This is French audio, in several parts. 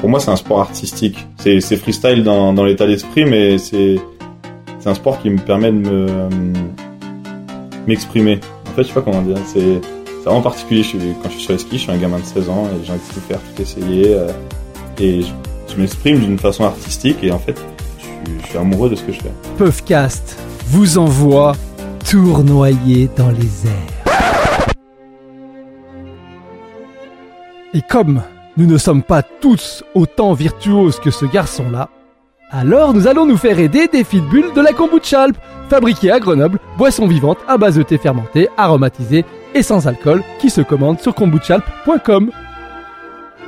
pour moi, c'est un sport artistique. C'est, freestyle dans, l'état d'esprit, mais c'est, un sport qui me permet de euh, m'exprimer. En fait, je sais pas comment dire. C'est, c'est vraiment particulier. Quand je suis sur les skis, je suis un gamin de 16 ans et j'ai envie de tout faire, tout essayer. euh, et je, m'exprime d'une façon artistique et en fait, je je suis amoureux de ce que je fais. Puffcast vous envoie tournoyer dans les airs. Et comme nous ne sommes pas tous autant virtuoses que ce garçon-là, alors nous allons nous faire aider des bulles de la kombucha fabriquée à Grenoble, boisson vivante à base de thé fermenté, aromatisé et sans alcool, qui se commande sur kombuchalp.com.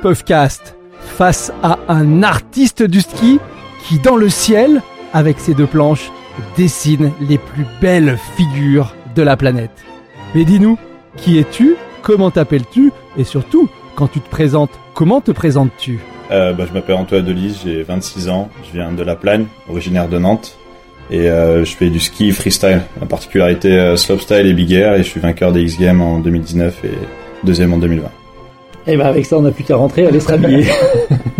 Puffcast, face à un artiste du ski qui, dans le ciel, avec ses deux planches, dessine les plus belles figures de la planète. Mais dis-nous, qui es-tu? Comment t'appelles-tu? Et surtout, quand tu te présentes, comment te présentes-tu Euh, bah, je m'appelle Antoine Delise, j'ai 26 ans, je viens de La Plagne, originaire de Nantes, et euh, je fais du ski freestyle, en particularité euh, slopestyle et big air, et je suis vainqueur des X Games en 2019 et deuxième en 2020. Et ben avec ça, on n'a plus qu'à rentrer, aller se rhabiller.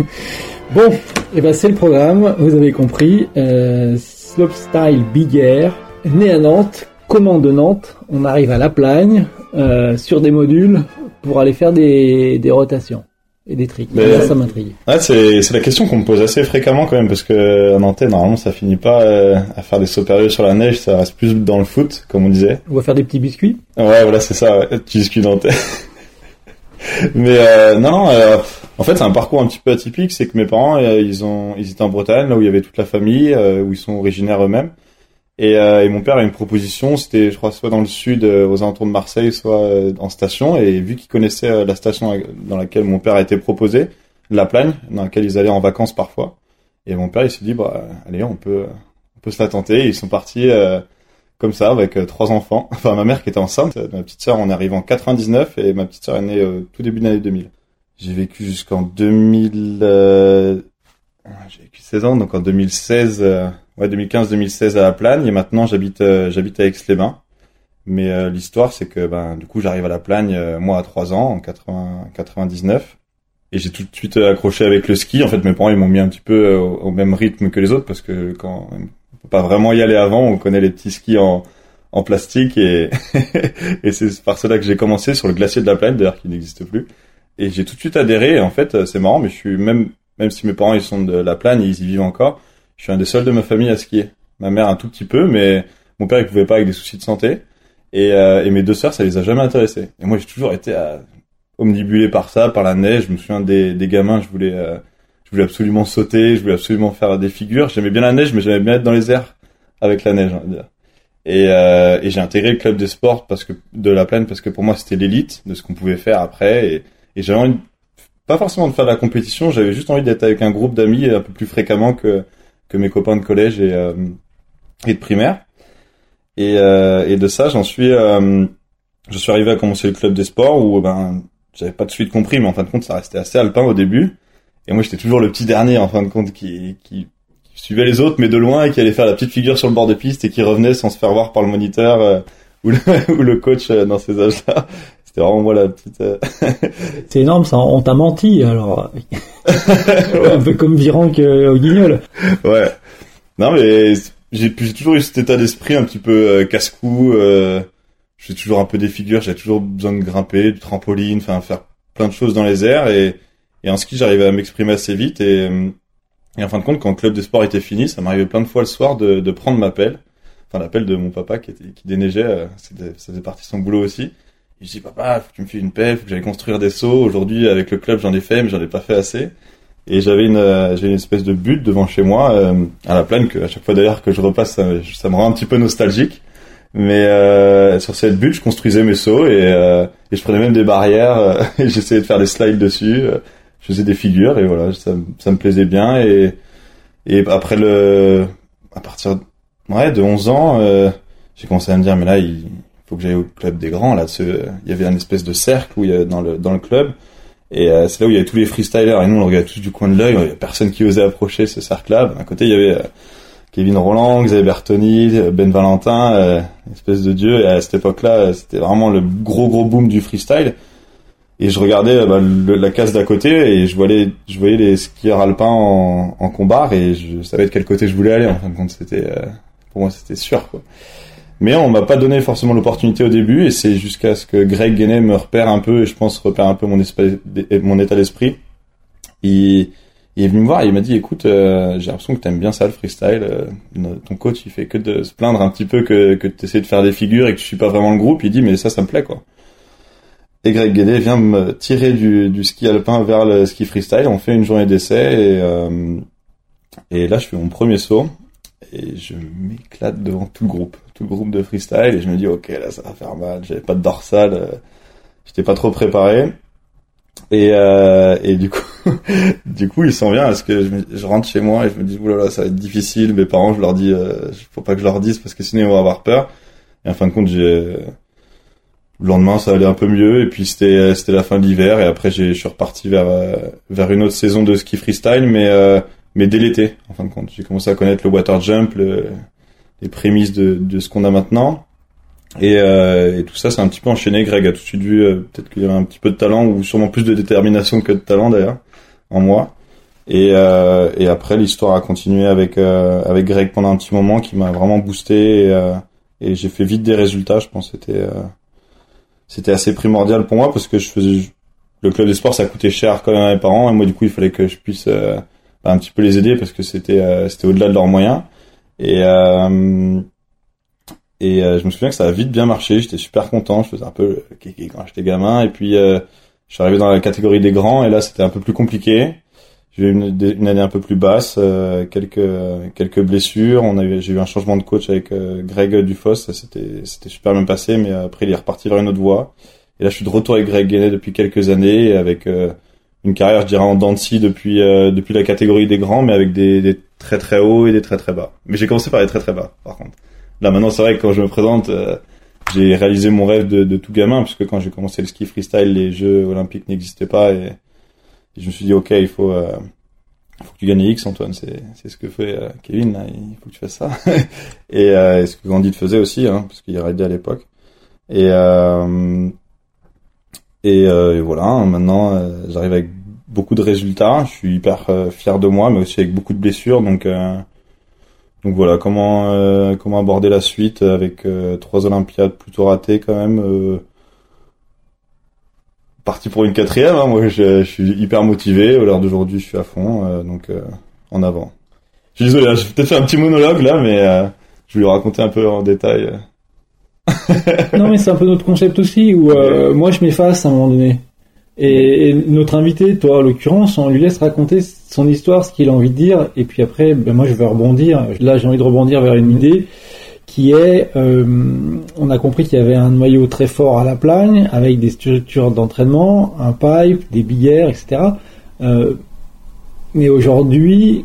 bon, et ben c'est le programme, vous avez compris. Euh, Slopestyle Big Air, né à Nantes, commande de Nantes, on arrive à La Plagne, euh, sur des modules, pour aller faire des, des rotations et des tricks. Mais- ça m'intrigue. Ouais, c'est c'est la question qu'on me pose assez fréquemment quand même, parce que à Nantes, normalement, ça finit pas euh, à faire des sauts périlleux sur la neige, ça reste plus dans le foot, comme on disait. On va faire des petits biscuits. Ouais, voilà, c'est ça, ouais. tu discutes dans Mais euh, non, non, euh, en fait, c'est un parcours un petit peu atypique, c'est que mes parents, euh, ils ont, ils étaient en Bretagne, là où il y avait toute la famille, euh, où ils sont originaires eux-mêmes. Et, euh, et mon père a une proposition, c'était, je crois, soit dans le sud, euh, aux alentours de Marseille, soit euh, en station. Et vu qu'il connaissait euh, la station dans laquelle mon père a été proposé, la Plagne, dans laquelle ils allaient en vacances parfois. Et mon père, il s'est dit, bah, allez, on peut, on peut se la tenter. Et ils sont partis euh, comme ça, avec euh, trois enfants. Enfin, ma mère qui était enceinte, ma petite sœur, on arrive en 99 et ma petite sœur est née tout début de l'année 2000. J'ai vécu jusqu'en 2000, euh, j'ai vécu 16 ans, donc en 2016, euh, ouais, 2015-2016 à La Plagne et maintenant j'habite, euh, j'habite à Aix-les-Bains. Mais euh, l'histoire, c'est que ben du coup j'arrive à La Plagne, euh, moi à 3 ans, en 80, 99. Et j'ai tout de suite accroché avec le ski. En fait, mes parents, ils m'ont mis un petit peu au, même rythme que les autres parce que quand on peut pas vraiment y aller avant, on connaît les petits skis en, en plastique et, et c'est par cela que j'ai commencé sur le glacier de la Plagne, d'ailleurs qui n'existe plus. Et j'ai tout de suite adhéré. Et en fait, c'est marrant, mais je suis même, même si mes parents ils sont de la Plagne, ils y vivent encore, je suis un des seuls de ma famille à skier. Ma mère un tout petit peu, mais mon père il pouvait pas avec des soucis de santé. Et, euh, et mes deux sœurs, ça les a jamais intéressés. Et moi, j'ai toujours été à, omnibulé par ça, par la neige. Je me souviens des, des gamins, je voulais, euh, je voulais absolument sauter, je voulais absolument faire des figures. J'aimais bien la neige, mais j'aimais bien être dans les airs avec la neige, on va dire. Et, euh, et j'ai intégré le club des sports parce que de la plaine parce que pour moi c'était l'élite de ce qu'on pouvait faire après. Et, et j'avais envie, pas forcément de faire de la compétition, j'avais juste envie d'être avec un groupe d'amis un peu plus fréquemment que que mes copains de collège et euh, et de primaire. Et, euh, et de ça, j'en suis, euh, je suis arrivé à commencer le club des sports où ben j'avais pas de suite compris, mais en fin de compte, ça restait assez alpin au début. Et moi, j'étais toujours le petit dernier, en fin de compte, qui, qui, qui suivait les autres, mais de loin, et qui allait faire la petite figure sur le bord de piste et qui revenait sans se faire voir par le moniteur euh, ou, le, ou le coach euh, dans ces âges-là. C'était vraiment moi la petite. euh, C'est énorme, ça. On t'a menti, alors. un peu comme Virenque euh, au guignol. ouais. Non, mais j'ai toujours eu cet état d'esprit un petit peu euh, casse-cou. Euh, je toujours un peu des figures, j'ai toujours besoin de grimper, du trampoline, enfin faire plein de choses dans les airs. Et, et en ski, j'arrivais à m'exprimer assez vite. Et, et en fin de compte, quand le club des sports était fini, ça m'arrivait plein de fois le soir de, de prendre ma pelle. Enfin, la pelle de mon papa qui, était, qui déneigeait, euh, ça faisait partie de son boulot aussi. Je dis, papa, faut que tu me files une pelle, faut que j'aille construire des sauts. Aujourd'hui, avec le club, j'en ai fait, mais j'en ai pas fait assez. Et j'avais une, euh, une espèce de butte devant chez moi, euh, à la plaine, que à chaque fois d'ailleurs que je repasse, ça, me- rend un petit peu nostalgique. Mais euh, sur cette butte, je construisais mes sauts et, euh, et je prenais même des barrières euh, et j'essayais de faire des slides dessus. euh, je faisais des figures et voilà, ça, me- ça me plaisait bien. Et, et après le, à partir ouais, de 11 ans, j'ai commencé à me dire mais là il faut que j'aille au club des grands. Là, ce, il y avait un espèce de cercle où il y a, dans le dans le club. Et euh, c'est là où il y avait tous les freestylers et nous on regardait tous du coin de l'œil. Il y avait personne qui osait approcher ce cercle-là. D'un côté il y avait euh, Kevin Roland, Xavier Bertoni, euh, Ben Valentin, euh, espèce de dieu. Et à cette époque-là, euh, c'était vraiment le gros gros boom du freestyle. et je regardais bah, le- la case d'à côté et je voyais, je voyais les skieurs alpins en, en combat et je savais de quel côté je voulais aller. En fin de compte, c'était euh, pour moi c'était sûr. Quoi. Mais on m'a pas donné forcément l'opportunité au début et c'est jusqu'à ce que Greg Guenet me repère un peu et je pense repère un peu mon, mon état d'esprit. Il, il est venu me voir et il m'a dit écoute euh, j'ai l'impression que t'aimes bien ça le freestyle euh, ton coach il fait que de se plaindre un petit peu que que t'essaies de faire des figures et que tu suis pas vraiment le groupe. Il dit mais ça ça me plaît quoi. Et Greg Guedet vient me tirer du, du ski alpin vers le ski freestyle. On fait une journée d'essai et euh, et là je fais mon premier saut et je m'éclate devant tout le groupe tout groupe de freestyle et je me dis ok là ça va faire mal j'avais pas de dorsale euh, j'étais pas trop préparé et, euh, et du coup, du coup, il s'en vient parce que je, rentre chez moi et je me dis, oulala, ça va être difficile. Mes parents, je leur dis, euh, faut pas que je leur dise parce que sinon ils vont avoir peur. Et en fin de compte, j'ai, le lendemain, ça allait un peu mieux et puis c'était, c'était la fin de l'hiver et après, j'ai, je suis reparti vers, euh, vers une autre saison de ski freestyle, mais, euh, mais dès l'été, en fin de compte. J'ai commencé à connaître le water jump, le- les prémices de, de ce qu'on a maintenant. Et, euh, et tout ça, c'est un petit peu enchaîné. Greg a tout de suite vu euh, peut-être qu'il y avait un petit peu de talent ou sûrement plus de détermination que de talent d'ailleurs en moi. Et, euh, et après, l'histoire a continué avec euh, avec Greg pendant un petit moment qui m'a vraiment boosté et, euh, et j'ai fait vite des résultats. Je pense c'était euh, c'était assez primordial pour moi parce que je faisais le club des sports, ça coûtait cher quand même à mes parents et moi du coup il fallait que je puisse un petit peu les aider parce que c'était c'était au-delà de leurs moyens. Et euh, et euh, je me souviens que ça a vite bien marché, j'étais super content, je faisais un peu le kéké quand j'étais gamin, et puis euh, je suis arrivé dans la catégorie des grands, et là c'était un peu plus compliqué. J'ai eu une, année un peu plus basse, euh, quelques quelques blessures, on avait j'ai eu un changement de coach avec euh, Greg Dufos, ça c'était c'était super bien passé, mais après il est reparti vers une autre voie. Et là je suis de retour avec Greg Guenet depuis quelques années, avec euh, une carrière je dirais en dents de scie depuis euh, depuis la catégorie des grands, mais avec des, des très très hauts et des très très bas. Mais j'ai commencé par les très très bas, par contre. Là maintenant c'est vrai que quand je me présente, euh, j'ai réalisé mon rêve de, tout gamin puisque quand j'ai commencé le ski freestyle, les Jeux olympiques n'existaient pas et, je me suis dit ok il faut euh, que tu gagnes X Antoine, c'est c'est ce que fait euh, Kevin il faut que tu fasses ça et, euh, ce que Gandhi faisait aussi hein, parce qu'il raidait à l'époque et euh, et, euh, et voilà hein, maintenant euh, j'arrive avec beaucoup de résultats, je suis hyper euh, fier de moi mais aussi avec beaucoup de blessures donc euh, donc voilà, comment euh, comment aborder la suite avec euh, trois Olympiades plutôt ratées quand même. Euh, parti pour une quatrième, hein, moi je, je suis hyper motivé. À l'heure d'aujourd'hui, je suis à fond, euh, donc euh, en avant. Je suis désolé, hein, j'ai peut-être fait un petit monologue là, mais euh, je vais lui raconter un peu en détail. non mais c'est un peu notre concept aussi où euh, moi je m'efface à un moment donné. Et, notre invité, toi en l'occurrence, on lui laisse raconter son histoire, ce qu'il a envie de dire, et puis après, ben moi je vais rebondir. Là j'ai envie de rebondir vers une idée qui est, euh, on a compris qu'il y avait un noyau très fort à la plagne, avec des structures d'entraînement, un pipe, des billets, etc. Euh, mais aujourd'hui,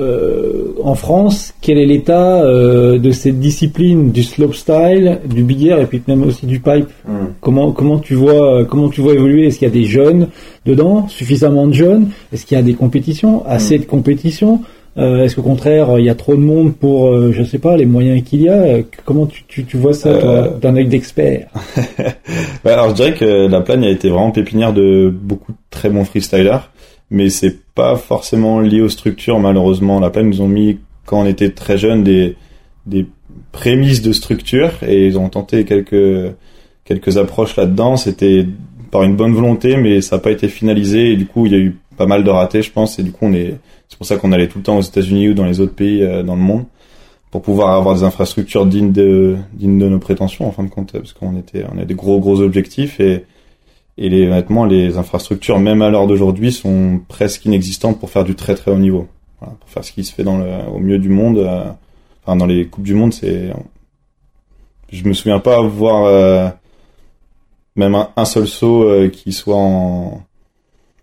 euh, en France, quel est l'état euh, de cette discipline du slopestyle, du big air et puis même aussi du pipe? Comment comment tu vois euh, comment tu vois évoluer? Est-ce qu'il y a des jeunes dedans, suffisamment de jeunes? Est-ce qu'il y a des compétitions, assez de compétitions? Euh, Est-ce qu'au contraire il y a trop de monde pour euh, je sais pas les moyens qu'il y a? Euh, Comment tu, tu, tu vois ça toi, d'un œil d'expert? Ouais, alors je dirais que la Plagne a été vraiment pépinière de beaucoup de très bons freestylers, mais c'est pas forcément lié aux structures malheureusement. La Plagne nous ont mis quand on était très jeunes des des prémices de structure et ils ont tenté quelques quelques approches là-dedans. C'était par une bonne volonté, mais ça n'a pas été finalisé et du coup il y a eu pas mal de ratés, je pense. Et du coup on est c'est pour ça qu'on allait tout le temps aux États-Unis ou dans les autres pays euh, dans le monde pour pouvoir avoir des infrastructures dignes de dignes de nos prétentions en fin de compte parce qu'on était on a des gros gros objectifs et et les honnêtement les infrastructures même à l'heure d'aujourd'hui sont presque inexistantes pour faire du très très haut niveau voilà, pour faire ce qui se fait dans le au mieux du monde euh, enfin dans les coupes du monde c'est je me souviens pas avoir euh, même un, seul saut euh, qui soit en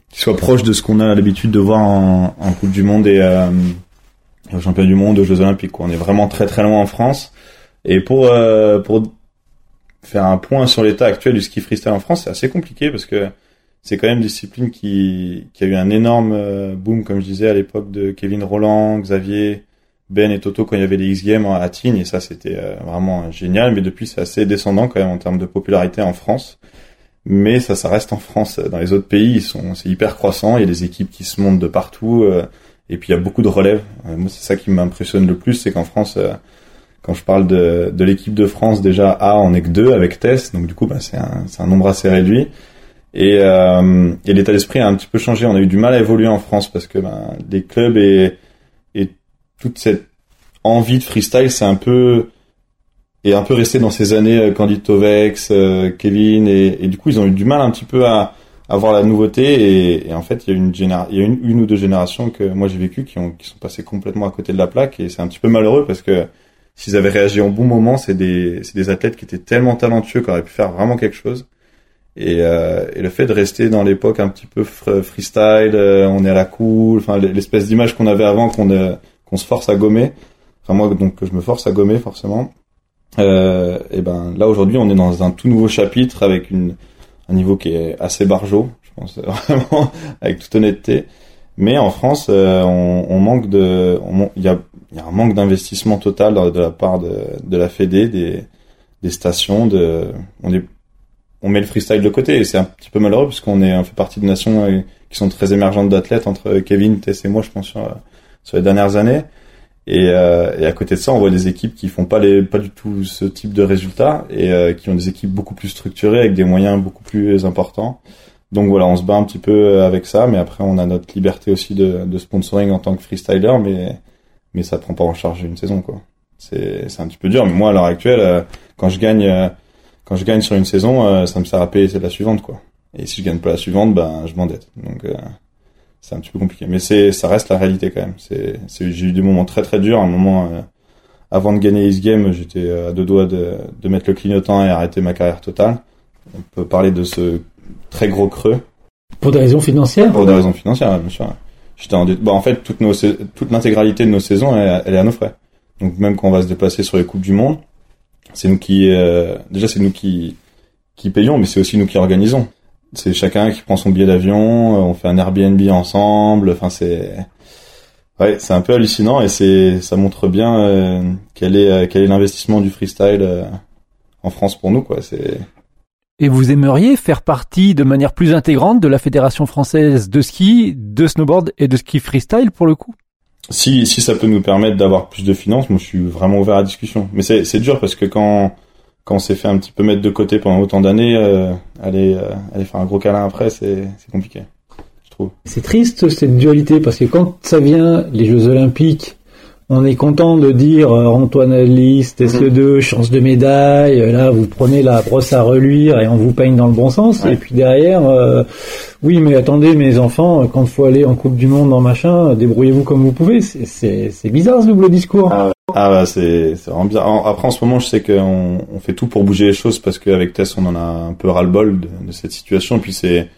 qui soit proche de ce qu'on a l'habitude de voir en, coupe du monde et euh, aux championnats du monde, aux Jeux Olympiques. Quoi. On est vraiment très très loin en France. Et pour euh, pour faire un point sur l'état actuel du ski freestyle en France, c'est assez compliqué parce que c'est quand même une discipline qui qui a eu un énorme euh, boom, comme je disais à l'époque de Kevin Roland, Xavier, Ben et Toto quand il y avait les X Games à Tignes et ça c'était euh, vraiment génial. Mais depuis c'est assez descendant quand même en termes de popularité en France. mais ça, ça reste en France. Dans les autres pays, ils sont, c'est hyper croissant. Il y a des équipes qui se montent de partout, et puis il y a beaucoup de relèves. moi, c'est ça qui m'impressionne le plus, c'est qu'en France, quand je parle de, de l'équipe de France, déjà, A, on est que deux avec Tess, donc du coup, bah, c'est un, un nombre assez réduit. Et, euh, et l'état d'esprit a un petit peu changé. On a eu du mal à évoluer en France parce que ben, les clubs et, et toute cette envie de freestyle, c'est un peu et un peu resté dans ces années euh, Candide Tovex, euh, Kevin et, et, du coup ils ont eu du mal un petit peu à, avoir la nouveauté et, en fait il y a une génération, il y a une, une, ou deux générations que moi j'ai vécu qui ont qui sont passées complètement à côté de la plaque et c'est un petit peu malheureux parce que s'ils avaient réagi en bon moment, c'est des des athlètes qui étaient tellement talentueux qui auraient pu faire vraiment quelque chose et, euh, et, le fait de rester dans l'époque un petit peu freestyle, euh, on est à la cool, enfin l'espèce d'image qu'on avait avant qu'on euh, qu'on se force à gommer. Enfin moi donc je me force à gommer forcément. Euh, et ben là aujourd'hui on est dans un tout nouveau chapitre avec une, un niveau qui est assez barjot, je pense vraiment avec toute honnêteté. Mais en France on, on, manque de, il y a, y a un manque d'investissement total de, la part de, de la Fédé, des, des stations, de, on est on met le freestyle de côté et c'est un petit peu malheureux parce qu'on est on fait partie de nations euh, qui sont très émergentes d'athlètes entre Kevin, Tess et moi je pense sur, sur les dernières années. Et, euh, et, à côté de ça on voit des équipes qui font pas les pas du tout ce type de résultats et euh, qui ont des équipes beaucoup plus structurées avec des moyens beaucoup plus importants. Donc voilà on se bat un petit peu avec ça mais après on a notre liberté aussi de, de sponsoring en tant que freestyler mais mais ça prend pas en charge une saison quoi c'est c'est un petit peu dur mais moi à l'heure actuelle quand je gagne quand je gagne sur une saison, euh, ça me sert à payer la suivante, quoi. Et si je gagne pas la suivante, ben je m'endette. Donc euh, c'est un petit peu compliqué, mais c'est ça reste la réalité quand même. C'est, j'ai eu des moments très très durs. Un moment euh, avant de gagner Ace Game, j'étais à deux doigts de, de mettre le clignotant et arrêter ma carrière totale. On peut parler de ce très gros creux. Pour des raisons financières? Pour des raisons financières, bien sûr. Bah, en fait toute nos toute l'intégralité de nos saisons, elle, elle est à nos frais. Donc même quand on va se déplacer sur les coupes du monde, c'est nous qui euh, déjà c'est nous qui qui payons, mais c'est aussi nous qui organisons. C'est chacun qui prend son billet d'avion, euh, on fait un Airbnb ensemble. Enfin c'est ouais, c'est un peu hallucinant et c'est ça montre bien euh, quel est quel est l'investissement du freestyle en France pour nous quoi. C'est et vous aimeriez faire partie de manière plus intégrante de la Fédération française de ski, de snowboard et de ski freestyle pour le coup? Si, si ça peut nous permettre d'avoir plus de finances, moi je suis vraiment ouvert à la discussion. Mais c'est, c'est dur parce que quand, quand on s'est fait un petit peu mettre de côté pendant autant d'années, euh, aller, euh, aller faire un gros câlin après, c'est, c'est compliqué, je trouve. C'est triste cette dualité parce que quand ça vient les Jeux Olympiques, on est content de dire euh, Antoine Alice, TSE2, mhm. chance de médaille, euh, là vous prenez la brosse à reluire et on vous peigne dans le bon sens. Et puis derrière, euh, oui mais attendez mes enfants, quand il faut aller en Coupe du Monde en machin, débrouillez-vous comme vous pouvez. C'est bizarre ce double discours. Ah, ah bah c'est vraiment bien. Après en ce moment je sais qu'on on fait tout pour bouger les choses parce qu'avec Tess on en a un peu ras-le-bol de, de, cette situation. Et puis c'est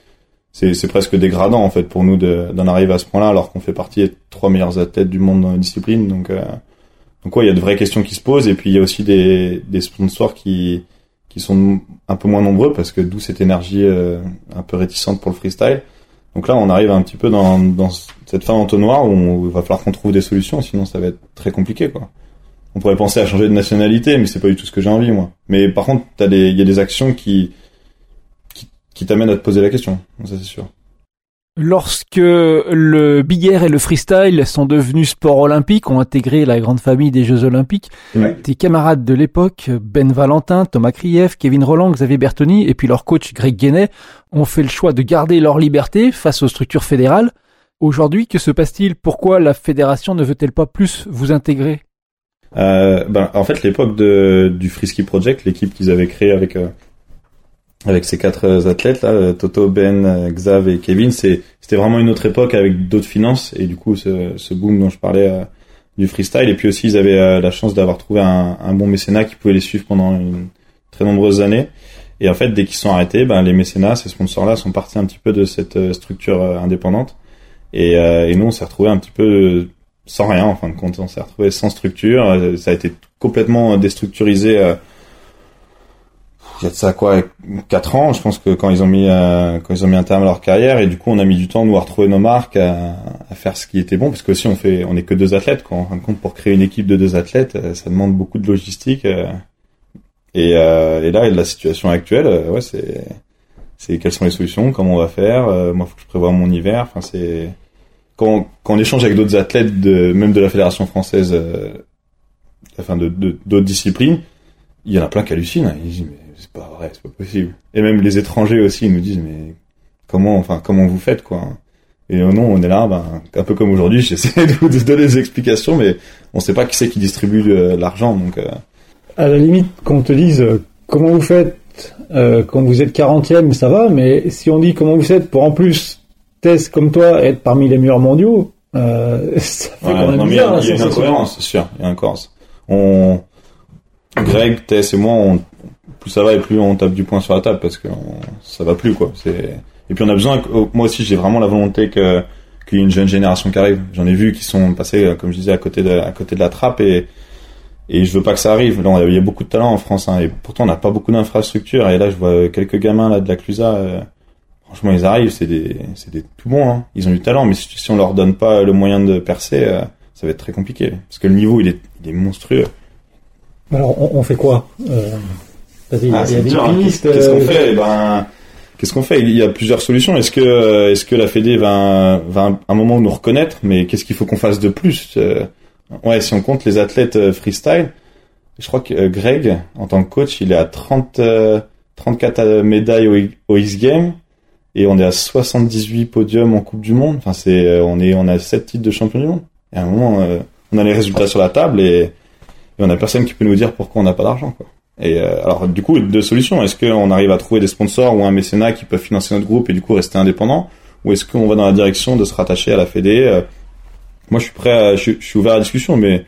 c'est presque dégradant en fait pour nous d'en arriver à ce point-là alors qu'on fait partie des trois meilleurs athlètes du monde dans la discipline. Donc euh, donc il y a de vraies questions qui se posent et puis il y a aussi des, des sponsors qui qui sont un peu moins nombreux parce que d'où cette énergie euh, un peu réticente pour le freestyle. Donc là, on arrive un petit peu dans, dans cette fin entonnoir où il va falloir qu'on trouve des solutions, sinon ça va être très compliqué quoi. On pourrait penser à changer de nationalité, mais c'est pas du tout ce que j'ai envie moi. Mais par contre, il y a des actions qui qui t'amène à te poser la question, ça c'est sûr. Lorsque le big air et le freestyle sont devenus sports olympiques, ont intégré la grande famille des Jeux olympiques, tes camarades de l'époque, Ben Valentin, Thomas Krief, Kevin Roland, Xavier Bertoni et puis leur coach Greg Guenet ont fait le choix de garder leur liberté face aux structures fédérales. Aujourd'hui, que se passe-t-il? Pourquoi la fédération ne veut-elle pas plus vous intégrer? Euh, ben, En fait, l'époque du Frisky Project, l'équipe qu'ils avaient créée avec euh, avec ces quatre euh, athlètes là, euh, Toto, Ben, euh, Xav et Kevin, c'était vraiment une autre époque avec d'autres finances et du coup ce, ce boom dont je parlais du freestyle. Et puis aussi ils avaient la chance d'avoir trouvé un, un, bon mécénat qui pouvait les suivre pendant une très nombreuses années et en fait dès qu'ils sont arrêtés, ben les mécénats, ces sponsors là sont partis un petit peu de cette structure indépendante. Et, et nous on s'est retrouvé un petit peu sans rien en fin de compte, on s'est retrouvé sans structure, ça a été complètement déstructurisé il y a de ça quoi quatre ans je pense que quand ils ont mis euh, quand ils ont mis un terme à leur carrière et du coup on a mis du temps nous retrouver nos marques à, à faire ce qui était bon parce que si on fait on est que deux athlètes quoi en fin de compte pour créer une équipe de deux athlètes euh, ça demande beaucoup de logistique euh, et, et là la situation actuelle ouais c'est c'est quelles sont les solutions, comment on va faire. Euh, moi, faut que je prévoie mon hiver. Enfin, c'est quand, quand on échange avec d'autres athlètes, de, même de la fédération française, euh, enfin de d'autres disciplines, il y en a plein qui hallucinent. Ils disent mais c'est pas vrai, c'est pas possible. Et même les étrangers aussi, ils nous disent mais comment, enfin comment vous faites quoi? Et non, on est là, ben, un peu comme aujourd'hui, j'essaie de vous donner des explications, mais on sait pas qui c'est qui distribue euh, l'argent, donc. Euh... À la limite, qu'on te dise euh, comment vous faites euh, quand vous êtes 40e, ça va, mais si on dit comment vous faites pour en plus test comme toi être parmi les meilleurs mondiaux, euh, ça fait Ouais, quand même non, mais il y bizarre. a, y a une incohérence, c'est sûr. Il y a une incohérence. On, Greg, Tess et moi, on, plus ça va et plus on tape du poing sur la table parce que on- ça va plus, quoi. Et puis on a besoin, oh, moi aussi, j'ai vraiment la volonté que, qu'il y ait une jeune génération qui arrive. J'en ai vu qui sont passés, euh, comme je disais, à côté de, à côté de la trappe et, et je veux pas que ça arrive. Il y a beaucoup de talent en France, hein, et pourtant on n'a pas beaucoup d'infrastructures. Et là, je vois quelques gamins là de la Clusa. euh, franchement, ils arrivent, c'est des, c'est des tout bons. Hein. Ils ont du talent, mais si, si on leur donne pas le moyen de percer, euh, ça va être très compliqué. Parce que le niveau, il est, il est monstrueux. Alors, on, fait quoi Ah, y a des dur, hein. Qu'est-ce qu'on fait? Eh ben, qu'est-ce qu'on fait? Il y a plusieurs solutions. Est-ce que, est-ce que la Fédé va, va à un moment nous reconnaître? Mais qu'est-ce qu'il faut qu'on fasse de plus? Euh, Ouais, si on compte les athlètes euh, freestyle, je crois que euh, Greg, en tant que coach, il est à 30, euh, 34 euh, médailles au, X Games et on est à 78 podiums en Coupe du Monde. Enfin, c'est, on est, on a 7 titres de champion du monde. Et à un moment, on a les résultats sur la table et, et on a personne qui peut nous dire pourquoi on n'a pas d'argent, quoi. Et euh, alors du coup, deux solutions. Est-ce qu'on arrive à trouver des sponsors ou un mécénat qui peuvent financer notre groupe et du coup rester indépendant, ou est-ce qu'on va dans la direction de se rattacher à la Fédé? Euh, Moi, je suis prêt, à, je, suis- je suis ouvert à la discussion, mais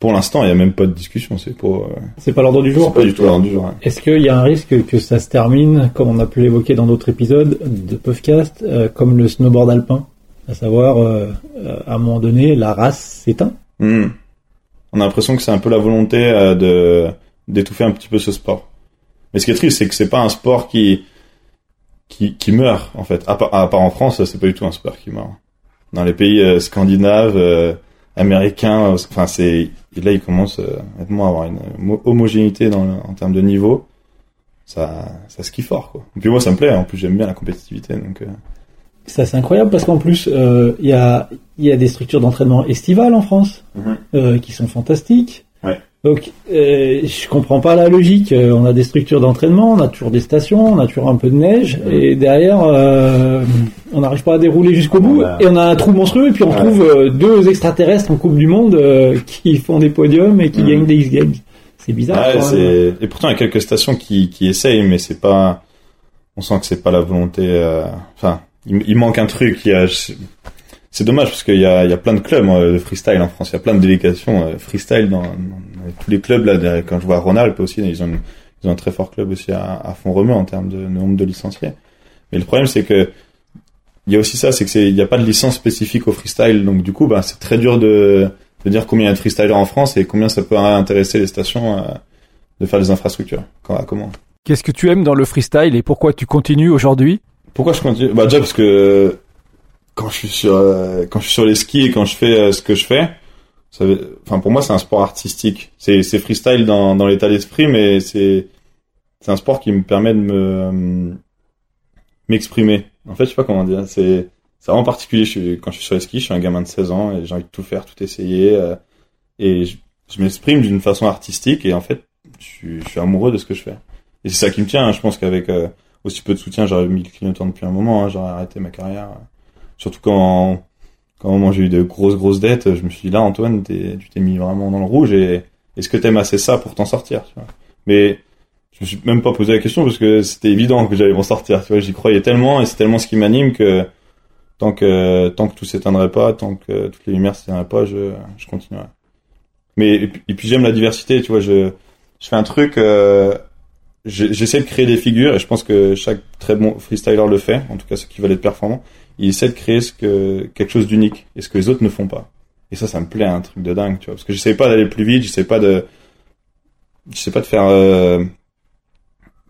pour l'instant, il y a même pas de discussion. C'est pas, euh, C'est pas l'ordre du c'est jour. pas du tout l'ordre du jour. hein. Est-ce qu'il y a un risque que ça se termine, comme on a pu l'évoquer dans d'autres épisodes de Puffcast, euh, comme le snowboard alpin? À savoir, euh, à un moment donné, la race s'éteint Hmm. On a l'impression que c'est un peu la volonté euh, de d'étouffer un petit peu ce sport. Mais ce qui est triste, c'est que c'est pas un sport qui qui, qui meurt en fait. À part, à part en France, c'est pas du tout un sport qui meurt. Dans les pays euh, scandinaves, euh, américains, euh, enfin c'est là il commence euh, à avoir une homo- homogénéité dans le- en termes de niveau. Ça ça skie fort quoi. Et puis moi ça me plaît. En plus j'aime bien la compétitivité donc. Ça, c'est incroyable parce qu'en plus, il y, a, y a des structures d'entraînement estivales en France Mhm. qui sont fantastiques. Ouais. Donc, euh, je comprends pas la logique. Euh, on a des structures d'entraînement, on a toujours des stations, on a toujours un peu de neige, et derrière, euh, on n'arrive pas à dérouler jusqu'au bout. Et on a un trou monstrueux, et puis on Ouais. trouve deux extraterrestres en Coupe du Monde qui font des podiums et qui Mhm. gagnent des X Games. C'est bizarre. Ouais, et pourtant il y a quelques stations qui qui essayent, mais c'est pas. On sent que c'est pas la volonté. Enfin, il, il manque un truc. Il y a. C'est dommage parce qu'il y a il y a plein de clubs euh, de freestyle en France. Il y a plein de délégations euh, freestyle dans, dans tous les clubs là. derrière, Quand je vois Rhône-Alpes aussi, ils ont une- ils ont un très fort club aussi à, à fond remuant en termes de nombre de licenciés. Mais le problème c'est que il y a aussi ça, c'est que c'est il y a pas de licence spécifique au freestyle, donc du coup bah c'est très dur de de dire combien il y a de freestylers en France et combien ça peut intéresser les stations euh, de faire des infrastructures. Quand- Comment Qu'est-ce que tu aimes dans le freestyle et pourquoi tu continues aujourd'hui? Pourquoi je continue? Bah déjà parce que quand je suis sur euh, quand je suis sur les skis et quand je fais euh, ce que je fais, ça enfin pour moi c'est un sport artistique. C'est c'est freestyle dans dans l'état d'esprit, mais c'est c'est un sport qui me permet de me euh, m'exprimer. En fait, je sais pas comment dire. C'est c'est vraiment particulier. Je suis, quand je suis sur les skis, je suis un gamin de 16 ans et j'ai envie de tout faire, tout essayer. euh, et je, je m'exprime d'une façon artistique et en fait, je suis, je suis amoureux de ce que je fais. Et c'est ça qui me tient. hein. Je pense qu'avec euh, aussi peu de soutien, j'aurais mis le clignotant depuis un moment. hein. J'aurais arrêté ma carrière. Surtout quand quand moment j'ai eu de grosses grosses dettes, je me suis dit là Antoine, tu t'es mis vraiment dans le rouge et est-ce que t'aimes assez ça pour t'en sortir Mais je me suis même pas posé la question parce que c'était évident que j'allais m'en sortir. Tu vois, j'y croyais tellement et c'est tellement ce qui m'anime que tant que tant que tout s'éteindrait pas, tant que toutes les lumières s'éteindraient pas, je je continuerai. Mais et puis, j'aime la diversité, tu vois, je je fais un truc euh, j'essaie de créer des figures et je pense que chaque très bon freestyler le fait, en tout cas ceux qui veulent être performants, il essaie de créer ce que quelque chose d'unique et ce que les autres ne font pas. Et ça, ça me plaît, un truc de dingue, tu vois, parce que j'essaie pas d'aller plus vite, j'essaie pas de, j'essaie pas de faire euh,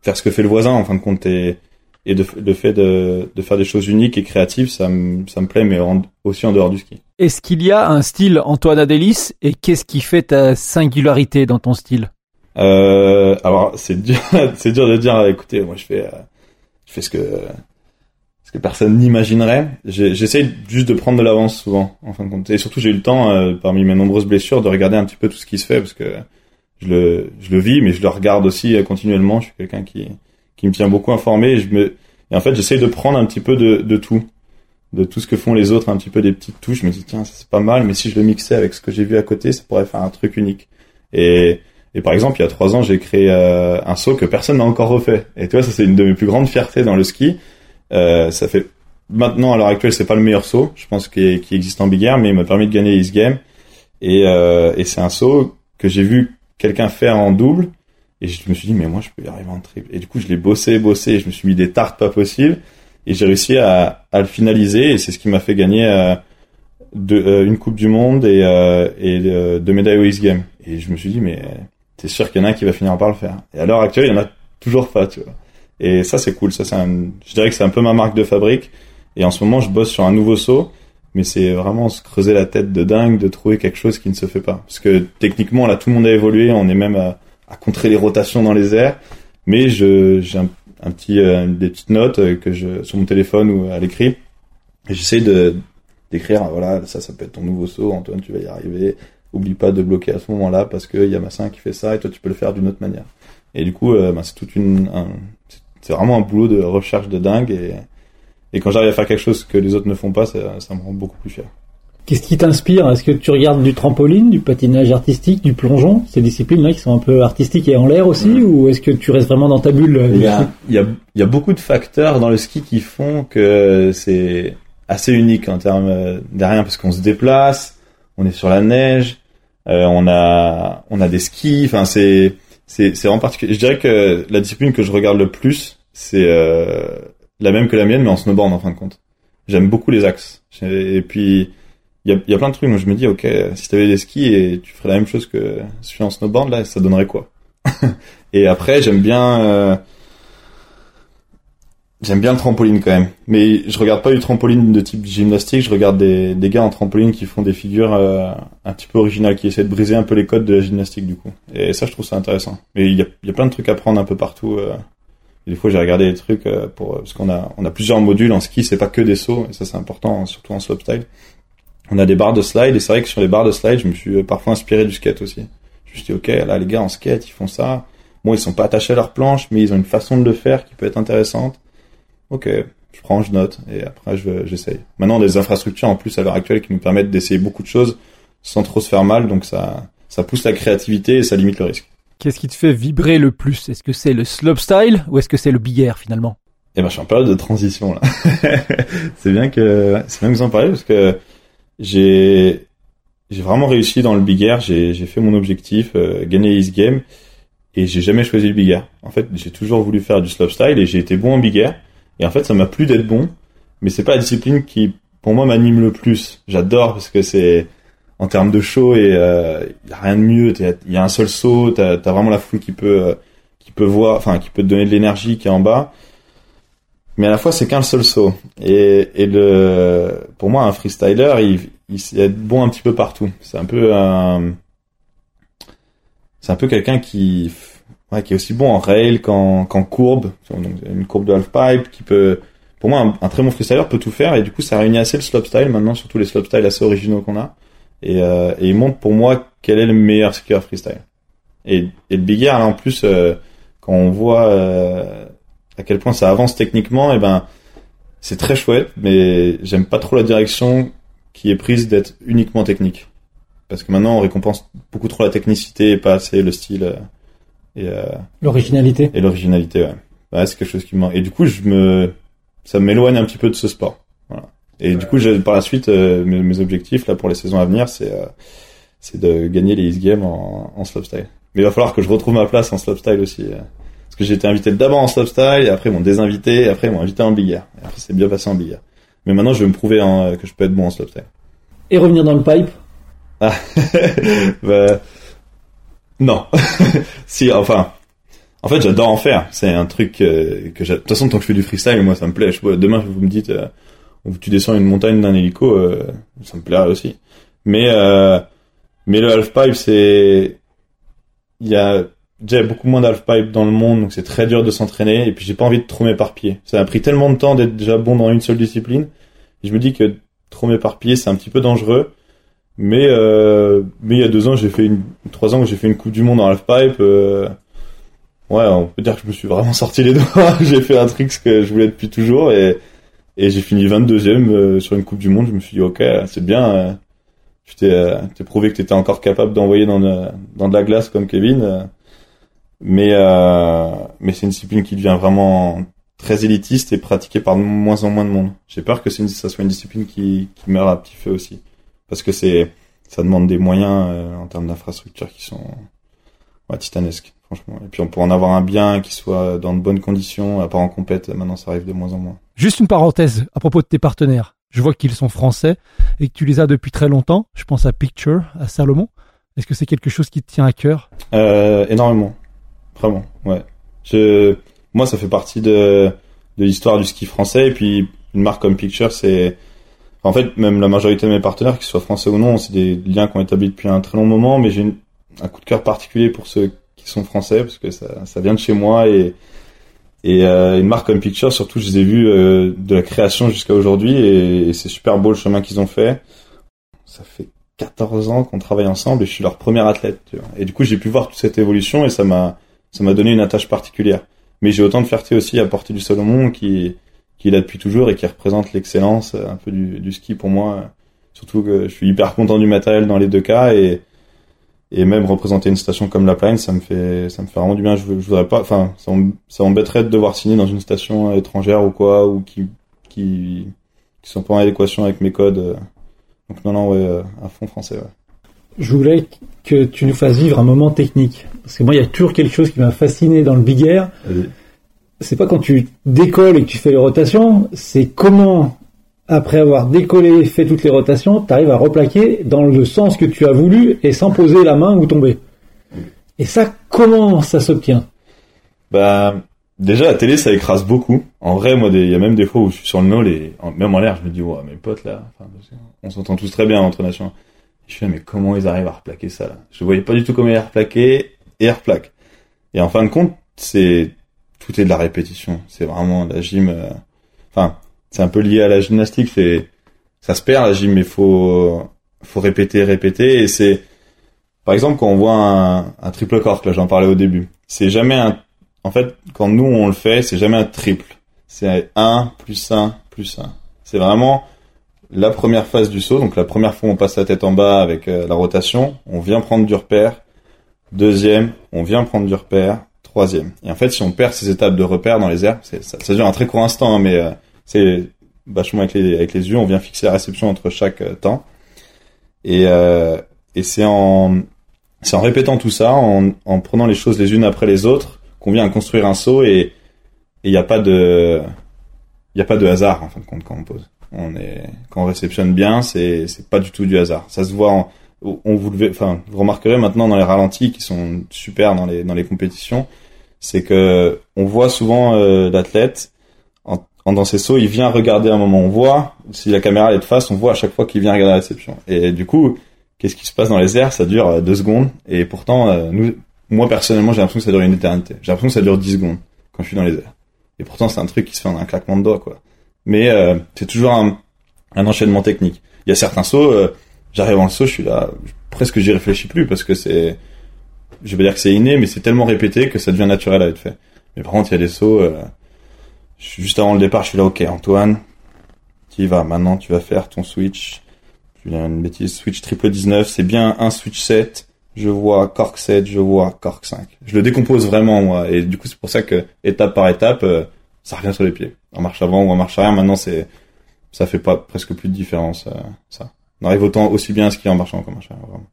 faire ce que fait le voisin en fin de compte et et de, le fait de, de faire des choses uniques et créatives, ça me ça me plaît, mais en- aussi en dehors du ski. Est-ce qu'il y a un style Antoine Adélis et qu'est-ce qui fait ta singularité dans ton style? Euh, alors c'est dur, c'est dur de dire. Écoutez, moi je fais, euh, tu fais ce que que personne n'imaginerait. J'essaye juste de prendre de l'avance souvent, en fin de compte. Et surtout, j'ai eu le temps, euh, parmi mes nombreuses blessures, de regarder un petit peu tout ce qui se fait, parce que je le, je le vis, mais je le regarde aussi euh, continuellement. Je suis quelqu'un qui, qui me tient beaucoup informé. Et, je me, et en fait, j'essaye de prendre un petit peu de, de tout, de tout ce que font les autres, un petit peu des petites touches. Je me dis tiens, c'est pas mal, mais si je le mixais avec ce que j'ai vu à côté, ça pourrait faire un truc unique. Et et par exemple, il y a trois ans, j'ai créé euh, un saut que personne n'a encore refait. Et tu vois, ça c'est une de mes plus grandes fiertés dans le ski. Euh, ça fait maintenant à l'heure actuelle, c'est pas le meilleur saut, je pense qui, existe en Big Air, mais il m'a permis de gagner East Game. Et, euh, et c'est un saut que j'ai vu quelqu'un faire en double. Et je me suis dit, mais moi, je peux y arriver en triple. Et du coup, je l'ai bossé, bossé, et je me suis mis des tartes pas possibles. Et j'ai réussi à, à, le finaliser, et c'est ce qui m'a fait gagner euh, de, euh, une Coupe du Monde et, euh, et deux médailles au East Game. Et je me suis dit, mais c'est sûr qu'il y en a un qui va finir par le faire. Et à l'heure actuelle, il y en a toujours pas, tu vois. Et ça, c'est cool. Ça, c'est je dirais que c'est un peu ma marque de fabrique. Et en ce moment, je bosse sur un nouveau saut, mais c'est vraiment se creuser la tête de dingue de trouver quelque chose qui ne se fait pas. Parce que techniquement, là, tout le monde a évolué. On est même à, contrer les rotations dans les airs. Mais je, j'ai un, petit, euh, des petites notes euh, que je, sur mon téléphone ou à l'écrit. J'essaie de, d'écrire, voilà, ça, ça peut être ton nouveau saut. Antoine, tu vas y arriver oublie pas de bloquer à ce moment-là parce qu'il y a Massin qui fait ça et toi tu peux le faire d'une autre manière. Et du coup, euh, bah, c'est toute une, c'est vraiment un boulot de recherche de dingue et, et quand j'arrive à faire quelque chose que les autres ne font pas, ça, ça me rend beaucoup plus fier. Qu'est-ce qui t'inspire? Est-ce que tu regardes du trampoline, du patinage artistique, du plongeon? Ces disciplines-là qui sont un peu artistiques et en l'air aussi Ou est-ce que tu restes vraiment dans ta bulle il y, a, il, y a, il y a beaucoup de facteurs dans le ski qui font que c'est assez unique en termes derrière parce qu'on se déplace, on est sur la neige, euh, on a on a des skis. Enfin, c'est c'est c'est vraiment particulier. Je dirais que la discipline que je regarde le plus, c'est euh, la même que la mienne, mais en snowboard en fin de compte. J'aime beaucoup les axes. Et puis il y a, y a plein de trucs où je me dis, ok, si t'avais des skis et tu ferais la même chose que suis en snowboard là, ça donnerait quoi? Et après, j'aime bien euh, J'aime bien le trampoline quand même, mais je regarde pas du trampoline de type gymnastique, je regarde des, des gars en trampoline qui font des figures euh, un petit peu originales, qui essaient de briser un peu les codes de la gymnastique du coup. Et ça, je trouve ça intéressant. Mais il y a, y a plein de trucs à prendre un peu partout. Euh. Des fois, j'ai regardé des trucs euh, pour parce qu'on a on a plusieurs modules en ski, c'est pas que des sauts, et ça c'est important, surtout en slopestyle. On a des barres de slide, et c'est vrai que sur les barres de slide, je me suis parfois inspiré du skate aussi. Je me suis dit, ok, là les gars en skate, ils font ça. Bon, ils sont pas attachés à leur planche, mais ils ont une façon de le faire qui peut être intéressante ok, je prends, je note, et après je j'essaye. Maintenant, des infrastructures en plus à l'heure actuelle qui nous permettent d'essayer beaucoup de choses sans trop se faire mal, donc ça, ça pousse la créativité et ça limite le risque. Qu'est-ce qui te fait vibrer le plus? Est-ce que c'est le slopestyle ou est-ce que c'est le air finalement? Eh ben, je suis en période de transition là. c'est bien que c'est bien que vous en parlez parce que j'ai vraiment réussi dans le big air. J'ai j'ai fait mon objectif, euh, gagner East Game, et j'ai jamais choisi le big air. En fait, j'ai toujours voulu faire du slopestyle et j'ai été bon en big air. Et en fait, ça m'a plu d'être bon, mais c'est pas la discipline qui, pour moi, m'anime le plus. J'adore parce que c'est en termes de show et euh, a rien de mieux. Il y a un seul saut, t'as as vraiment la foule qui peut euh, qui peut voir, enfin qui peut te donner de l'énergie qui est en bas. Mais à la fois, c'est qu'un seul saut. Et, le, pour moi, un freestyler, il, est bon un petit peu partout. C'est un peu un, c'est un peu quelqu'un qui ouais, qui est aussi bon en rail qu'en courbe, une courbe de half pipe qui peut, pour moi, un, très bon freestyler peut tout faire et du coup ça réunit assez le slopestyle maintenant, surtout les slopestyle assez originaux qu'on a et, euh, et il montre pour moi quel est le meilleur skieur freestyle. Et, et le big air là en plus euh, quand on voit euh, à quel point ça avance techniquement, et eh ben c'est très chouette, mais j'aime pas trop la direction qui est prise d'être uniquement technique. Parce que maintenant on récompense beaucoup trop la technicité et pas assez le style. Euh, et euh, l'originalité. Et l'originalité, ouais. ouais c'est quelque chose qui me Et du coup, je me, ça m'éloigne un petit peu de ce sport. Et du coup, par la suite, euh, mes, mes, objectifs là pour les saisons à venir, c'est euh, c'est de gagner les East Games en, en slopestyle. Mais il va falloir que je retrouve ma place en slopestyle aussi. parce que j'ai été invité d'abord en slopestyle, et après ils m'ont désinvité, et après ils m'ont invité en big air. Et après c'est bien passé en big air. Mais maintenant, je vais me prouver hein, que je peux être bon en slopestyle. Et revenir dans le pipe? Ah, bah, non. si, enfin, en fait, j'adore en faire. C'est un truc euh, que, de toute façon, tant que je fais du freestyle, moi, ça me plaît. Je, demain, vous me dites, euh, tu descends une montagne d'un hélico, euh, ça me plairait aussi. Mais, mais le half pipe, c'est, il y a, déjà beaucoup moins d'halfpipe dans le monde, donc c'est très dur de s'entraîner. Et puis j'ai pas envie de trop m'éparpiller. Ça a pris tellement de temps d'être déjà bon dans une seule discipline. Et je me dis que trop m'éparpiller, c'est un petit peu dangereux. Mais euh, mais il y a deux ans, j'ai fait une trois ans que j'ai fait une coupe du monde en halfpipe. Euh, ouais, on peut dire que je me suis vraiment sorti les doigts. j'ai fait un truc que je voulais depuis toujours et et j'ai fini 22e euh, sur une coupe du monde. Je me suis dit ok, c'est bien. Euh, tu t'es euh, t'es prouvé que tu étais encore capable d'envoyer dans de, dans de la glace comme Kevin. mais mais c'est une discipline qui devient vraiment très élitiste et pratiquée par de moins en moins de monde. J'ai peur que une, ça soit une discipline qui, qui meurt à petit feu aussi. Parce que c'est, ça demande des moyens euh, en termes d'infrastructure qui sont ouais, titanesques, franchement. Et puis on peut en avoir un bien qui soit dans de bonnes conditions, à part en compète, maintenant ça arrive de moins en moins. Juste une parenthèse à propos de tes partenaires. Je vois qu'ils sont français et que tu les as depuis très longtemps. Je pense à Picture, à Salomon. Est-ce que c'est quelque chose qui te tient à cœur? Euh, énormément. Vraiment, ouais. Moi, ça fait partie de, l'histoire du ski français. Et puis, une marque comme Picture, c'est, en fait, même la majorité de mes partenaires, qu'ils soient français ou non, c'est des liens qu'on établit depuis un très long moment, mais j'ai un coup de cœur particulier pour ceux qui sont français, parce que ça, ça vient de chez moi et, et euh, une marque comme Picture, surtout, je les ai vus euh, de la création jusqu'à aujourd'hui et, et c'est super beau le chemin qu'ils ont fait. Ça fait 14 ans qu'on travaille ensemble et je suis leur premier athlète. Tu vois. Et du coup, j'ai pu voir toute cette évolution et ça m'a ça m'a donné une attache particulière. Mais j'ai autant de fierté aussi à porter du Salomon qui qui est là depuis toujours et qui représente l'excellence euh, un peu du, du ski pour moi. Surtout que je suis hyper content du matériel dans les deux cas et et même représenter une station comme la Plaine, ça me fait ça me fait vraiment du bien. Je, je voudrais pas, enfin, ça, ça m'embêterait de devoir signer dans une station étrangère ou quoi ou qui qui qui sont pas en adéquation avec mes codes. euh. Donc non non ouais, euh, à fond français. Ouais. Je voulais que tu nous fasses vivre un moment technique. Parce que moi, il y a toujours quelque chose qui m'a fasciné dans le big air. C'est pas quand tu décolles et que tu fais les rotations, c'est comment, après avoir décollé, fait toutes les rotations, tu arrives à replaquer dans le sens que tu as voulu et sans poser la main ou tomber. Et ça, comment ça s'obtient? Bah, déjà, la télé, ça écrase beaucoup. En vrai, moi, il y a même des fois où je suis sur le nol et même en l'air, je me dis, ouais, mes potes, là, on s'entend tous très bien entre nations. Je fais, mais comment ils arrivent à replaquer ça, là? Je voyais pas du tout comment ils replaquaient et replaquent. Et en fin de compte, c'est, tout est de la répétition. C'est vraiment la gym, euh, enfin, c'est un peu lié à la gymnastique, c'est, ça se perd, la gym, mais faut, faut répéter, répéter, et c'est, par exemple, quand on voit un, un triple cork, là, j'en parlais au début, c'est jamais un en fait, quand nous on le fait, c'est jamais un triple. C'est 1 plus 1 plus 1. C'est vraiment la première phase du saut. Donc la première fois on passe la tête en bas avec euh, la rotation, on vient prendre du repère. Deuxième, on vient prendre du repère. Troisième. Et en fait, si on perd ces étapes de repère dans les airs, ça, ça dure un très court instant, hein, mais euh, c'est vachement avec les, avec les yeux, on vient fixer la réception entre chaque euh, temps. Et, euh, et c'est en, c'est en répétant tout ça, en, en prenant les choses les unes après les autres, qu'on vient construire un saut et il n'y a pas de il y a pas de hasard en fin de compte quand on pose. On est quand on réceptionne bien, c'est c'est pas du tout du hasard. Ça se voit en on vous le enfin vous remarquerez maintenant dans les ralentis qui sont super dans les dans les compétitions, c'est que on voit souvent euh, l'athlète dans ses sauts, il vient regarder un moment, on voit si la caméra est de face, on voit à chaque fois qu'il vient regarder la réception. Et du coup, qu'est-ce qui se passe dans les airs? Ça dure euh, deux secondes et pourtant euh, nous moi personnellement j'ai l'impression que ça dure une éternité. J'ai l'impression que ça dure 10 secondes quand je suis dans les airs. Et pourtant c'est un truc qui se fait en un claquement de doigts quoi. Mais euh, c'est toujours un, un enchaînement technique. Il y a certains sauts, euh, j'arrive en saut, je suis là, je- presque j'y réfléchis plus parce que c'est, je vais dire que c'est inné, mais c'est tellement répété que ça devient naturel à être fait. Mais par contre il y a des sauts, euh, juste avant le départ, je suis là, ok Antoine, tu y vas, maintenant tu vas faire ton switch. Je une bêtise, switch triple 19, c'est bien un switch 7 je vois cork 7, je vois cork 5. Je le décompose vraiment moi et du coup c'est pour ça que étape par étape euh, ça revient sur les pieds. En marche avant ou en marche arrière maintenant c'est ça fait pas presque plus de différence euh, ça. On arrive autant aussi bien à skier en marchant qu'en marche arrière vraiment.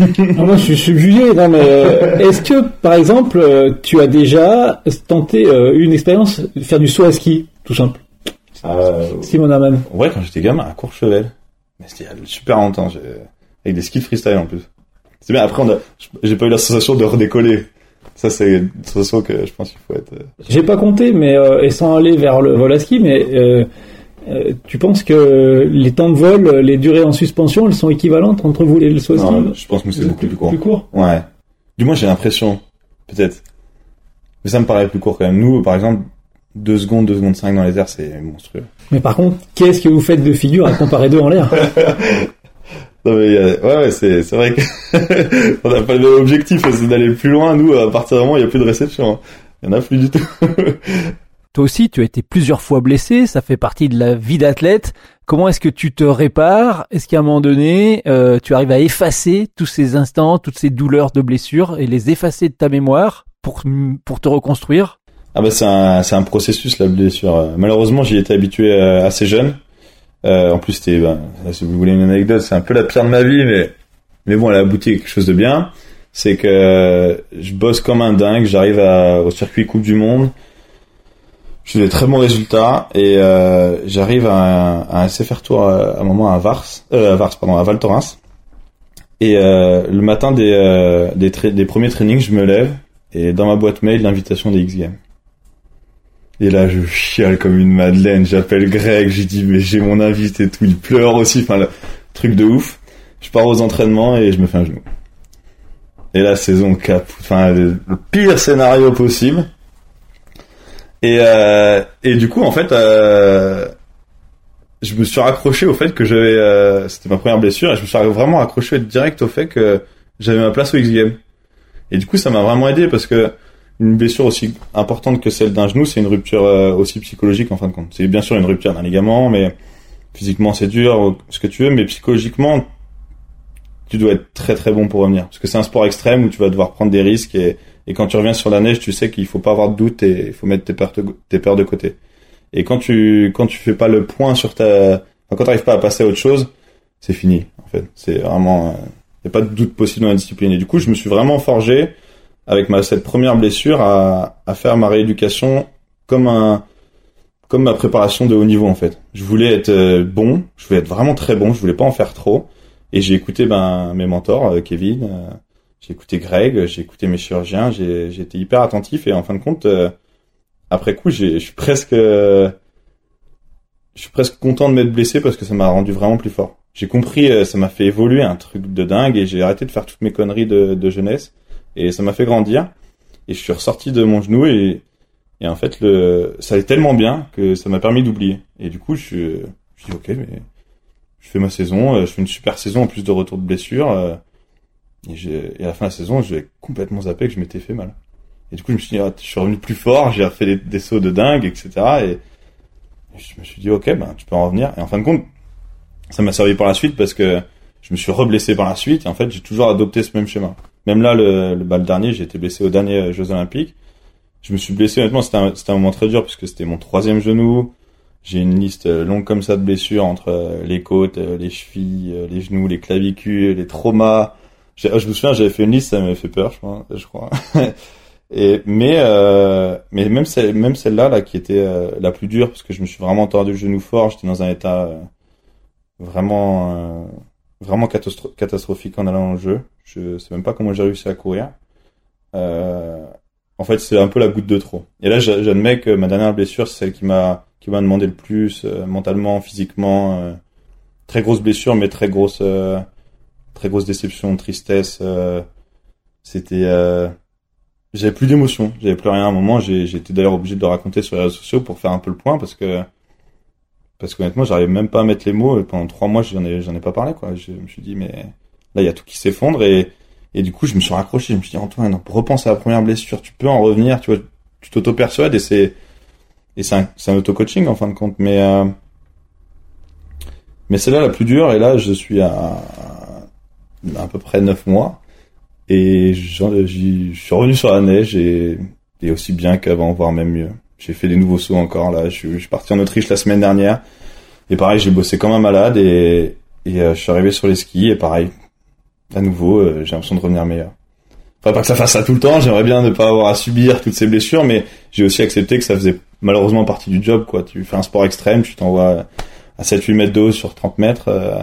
Ah, Moi, je suis subjugué. Non, mais euh, est-ce que, par exemple, euh, tu as déjà tenté euh, une expérience de faire du saut à ski, tout simple Simon Aman. ouais quand j'étais gamin à Courchevel. Mais c'était il y a super longtemps, avec des skis de freestyle en plus. C'est bien après a j'ai pas eu la sensation de redécoller. Ça c'est une sensation que je pense qu'il faut être J'ai pas compté, mais euh, et sans aller vers le vol à ski, mais euh, tu penses que les temps de vol, les durées en suspension, elles sont équivalentes entre vous et le saut non, je pense que c'est beaucoup plus court. Plus court Ouais. Du moins, j'ai l'impression, peut-être. Mais ça me paraît plus court quand même. Nous, par exemple, 2 secondes, 2 secondes 5 dans les airs, c'est monstrueux. Mais par contre, qu'est-ce que vous faites de figure à comparer deux en l'air? Non mais euh, ouais, ouais c'est c'est vrai que on n'a pas le même objectif, c'est d'aller plus loin. Nous, à partir du moment où il y a plus de réception, hein. il y en a plus du tout. Toi aussi, tu as été plusieurs fois blessé, ça fait partie de la vie d'athlète. Comment est-ce que tu te répares? Est-ce qu'à un moment donné, euh, tu arrives à effacer tous ces instants, toutes ces douleurs de blessure et les effacer de ta mémoire pour pour te reconstruire? Ah bah c'est un un processus la blessure. Malheureusement, j'y étais habitué euh, assez jeune. Euh, en plus, c'était, ben, si vous voulez une anecdote, c'est un peu la pire de ma vie, mais mais bon, elle a abouti à quelque chose de bien. C'est que je bosse comme un dingue. J'arrive au circuit Coupe du Monde. Je fais des très bons résultats et euh, j'arrive à, un- à un SFR Tour à, à un moment à Vars, euh, à Vars, pardon, à Val Thorens. Et euh, le matin des euh, des, des premiers trainings, je me lève et dans ma boîte mail l'invitation des X Games. Et là, je chiale comme une madeleine. J'appelle Greg, j'ai dit mais j'ai mon invité et tout. Il pleure aussi. Enfin, le truc de ouf. Je pars aux entraînements et je me fais un genou. Et la saison cap. Enfin, le pire scénario possible. Et euh, et du coup, en fait, euh, je me suis raccroché au fait que j'avais. euh, C'était ma première blessure et je me suis vraiment accroché direct au fait que j'avais ma place au X Games. Et du coup, ça m'a vraiment aidé parce que une blessure aussi importante que celle d'un genou, c'est une rupture aussi psychologique en fin de compte. C'est bien sûr une rupture d'un ligament, mais physiquement c'est dur, ce que tu veux, mais psychologiquement, tu dois être très très bon pour revenir. Parce que c'est un sport extrême où tu vas devoir prendre des risques et, et quand tu reviens sur la neige, tu sais qu'il faut pas avoir de doute et il faut mettre tes peurs de, côté. Et quand tu quand tu fais pas le point sur ta, enfin, quand t'arrives pas à passer à autre chose, c'est fini en fait. C'est vraiment, il y a pas de doute possible dans la discipline. Et du coup, je me suis vraiment forgé avec ma cette première blessure à, à faire ma rééducation comme un comme ma préparation de haut niveau en fait. Je voulais être euh, bon, je voulais être vraiment très bon, je voulais pas en faire trop et j'ai écouté ben mes mentors euh, Kevin, euh, j'ai écouté Greg, j'ai écouté mes chirurgiens, j'ai été hyper attentif et en fin de compte euh, après coup, je suis presque euh, je suis presque content de m'être blessé parce que ça m'a rendu vraiment plus fort. J'ai compris, euh, ça m'a fait évoluer un truc de dingue et j'ai arrêté de faire toutes mes conneries de, de jeunesse et ça m'a fait grandir et je suis ressorti de mon genou et et en fait le ça allait tellement bien que ça m'a permis d'oublier et du coup je je dis ok mais je fais ma saison euh, je fais une super saison en plus de retour de blessure euh, et et à la fin de la saison j'ai complètement zappé que je m'étais fait mal et du coup je me suis dit ah, je suis revenu plus fort j'ai refait des, sauts de dingue etc et, je me suis dit ok ben tu peux en revenir et en fin de compte ça m'a servi par la suite parce que je me suis reblessé par la suite et en fait j'ai toujours adopté ce même schéma même là, le, le, bah, le dernier, j'ai été blessé aux derniers Jeux Olympiques. Je me suis blessé, honnêtement, c'était un, un moment très dur parce que c'était mon troisième genou. J'ai une liste longue comme ça de blessures entre euh, les côtes, euh, les chevilles, euh, les genoux, les clavicules, les traumas. J'ai- Je me souviens, j'avais fait une liste, ça m'avait fait peur, je crois. Et mais euh, mais même celle même celle-là là qui était euh, la plus dure parce que je me suis vraiment tordu le genou fort, j'étais dans un état euh, vraiment euh, vraiment catastro- catastrophique en allant au jeu. Je sais même pas comment j'ai réussi à courir. Euh, en fait, c'est un peu la goutte de trop. Et là, j'a- j'admets que ma dernière blessure, c'est celle qui m'a qui m'a demandé le plus euh, mentalement, physiquement. très grosse blessure, mais très grosse très grosse déception, tristesse. euh, C'était euh, j'avais plus d'émotion, j'avais plus rien à un moment. Été d'ailleurs obligé de le raconter sur les réseaux sociaux pour faire un peu le point parce que parce qu'honnêtement, j'arrive même pas à mettre les mots. Pendant trois mois, j'en ai j'en ai pas parlé quoi. Je me suis dit mais là, il y a tout qui s'effondre et et du coup, je me suis raccroché. Je me suis dit Antoine, repense à la première blessure. Tu peux en revenir. Tu vois, tu t'auto-persuades et c'est et c'est un, un auto-coaching en fin de compte. Mais euh, mais c'est là la plus dure. Et là, je suis à à peu près neuf mois et je suis revenu sur la neige et, et aussi bien qu'avant, voire même mieux. J'ai fait des nouveaux sauts encore là. Je suis parti en Autriche la semaine dernière et pareil, j'ai bossé comme un malade et et euh, je suis arrivé sur les skis et pareil, à nouveau, euh, j'ai l'impression de revenir meilleur. Enfin, pas que ça fasse ça tout le temps. J'aimerais bien ne pas avoir à subir toutes ces blessures, mais j'ai aussi accepté que ça faisait malheureusement partie du job. Quoi, tu fais un sport extrême, tu t'envoies à 7-8 mètres de haut sur 30 mètres. euh,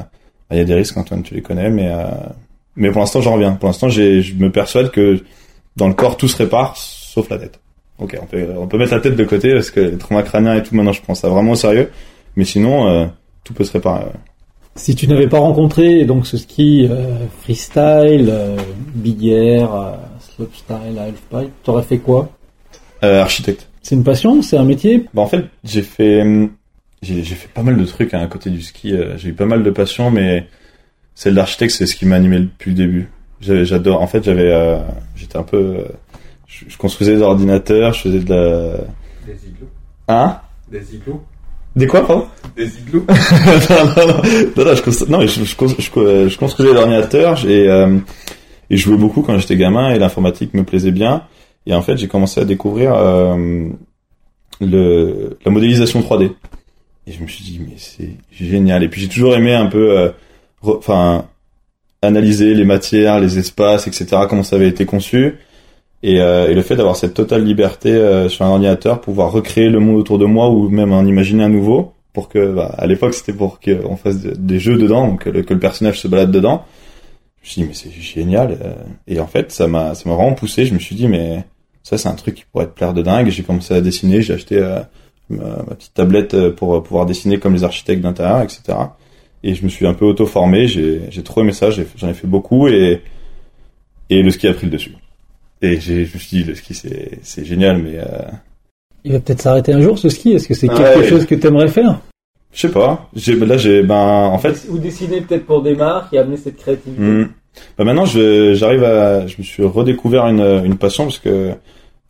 Il y a des risques, Antoine, tu les connais, mais euh, mais pour l'instant, j'en reviens. Pour l'instant, je me persuade que dans le corps, tout se répare, sauf la tête. Ok, on peut, on peut mettre la tête de côté parce que les traumas crâniens et tout, maintenant, je prends ça vraiment au sérieux. Mais sinon, euh, tout peut se réparer. ouais. Si tu n'avais pas rencontré donc ce ski euh, freestyle, euh, big air, euh, slopestyle, halfpipe, t'aurais fait quoi? Euh, architecte. C'est une passion C'est un métier? Bah en fait, j'ai fait hum, j'ai j'ai fait pas mal de trucs hein, à côté du ski. euh, J'ai eu pas mal de passion, mais celle d'architecte, c'est ce qui m'a animé depuis le début. J'adore. En fait, j'avais, euh, j'étais un peu, euh, je, je construisais des ordinateurs, je faisais de la, Des igloos. hein? Des igloos. Des quoi, pardon? Des igloos. non, non, non, non, non, je, non, je, je, je, je construisais l'ordinateur et, euh, et je jouais beaucoup quand j'étais gamin et l'informatique me plaisait bien. Et en fait, j'ai commencé à découvrir euh, le, la modélisation 3D. Et je me suis dit, mais c'est génial. Et puis j'ai toujours aimé un peu, euh, enfin, analyser les matières, les espaces, etc., comment ça avait été conçu. Et, euh, et le fait d'avoir cette totale liberté euh, sur un ordinateur, pouvoir recréer le monde autour de moi ou même en imaginer un nouveau, pour que, bah, à l'époque, c'était pour qu'on fasse de- des jeux dedans, donc que le, personnage se balade dedans. Je me suis dit, mais c'est génial. Et en fait, ça m'a, ça m'a vraiment poussé. Je me suis dit, mais ça, c'est un truc qui pourrait te plaire de dingue. J'ai commencé à dessiner. J'ai acheté ma, ma petite tablette euh, pour euh, pouvoir dessiner comme les architectes d'intérieur, etc. Et je me suis un peu auto-formé. J'ai, j'ai trop aimé ça. J'ai- J'en ai fait beaucoup et et le ski a pris le dessus. Et j'ai, je me suis dit, le ski, c'est, c'est génial, mais euh, Il va peut-être s'arrêter un jour ce ski. Est-ce que c'est quelque ouais. chose que t'aimerais faire? Je sais pas. J'ai, là, j'ai, ben, en fait, Ou dessiner peut-être pour des marques et amener cette créativité. Bah maintenant, je, j'arrive à, je me suis redécouvert une, une passion parce que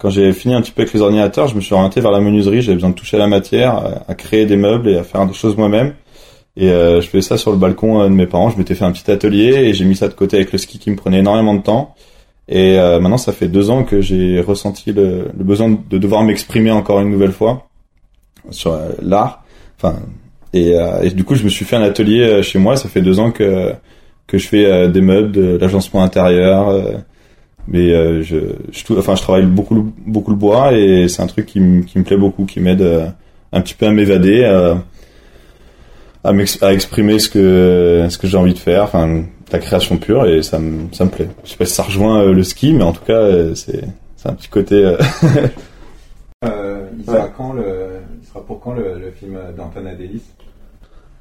quand j'ai fini un petit peu avec les ordinateurs, je me suis orienté vers la menuiserie. J'avais besoin de toucher à la matière, à, créer des meubles et à faire des choses moi-même. Et euh, je faisais ça sur le balcon euh, de mes parents. Je m'étais fait un petit atelier et j'ai mis ça de côté avec le ski qui me prenait énormément de temps. Et euh, maintenant, ça fait deux ans que j'ai ressenti le, le besoin de devoir m'exprimer encore une nouvelle fois sur euh, l'art. Enfin, et, euh, et du coup, je me suis fait un atelier chez moi. Ça fait deux ans que que je fais des meubles, de l'agencement intérieur. Mais euh, je, je, enfin, je travaille beaucoup, le- beaucoup le bois et c'est un truc qui, me- qui me plaît beaucoup, qui m'aide euh, un petit peu à m'évader, à, à, exprimer ce que ce que j'ai envie de faire, enfin la création pure et ça me ça me plaît. Je sais pas si ça rejoint euh, le ski, mais en tout cas euh, c'est un petit côté. il sera quand le, il sera pour quand le, le film d'Antoine Adélis?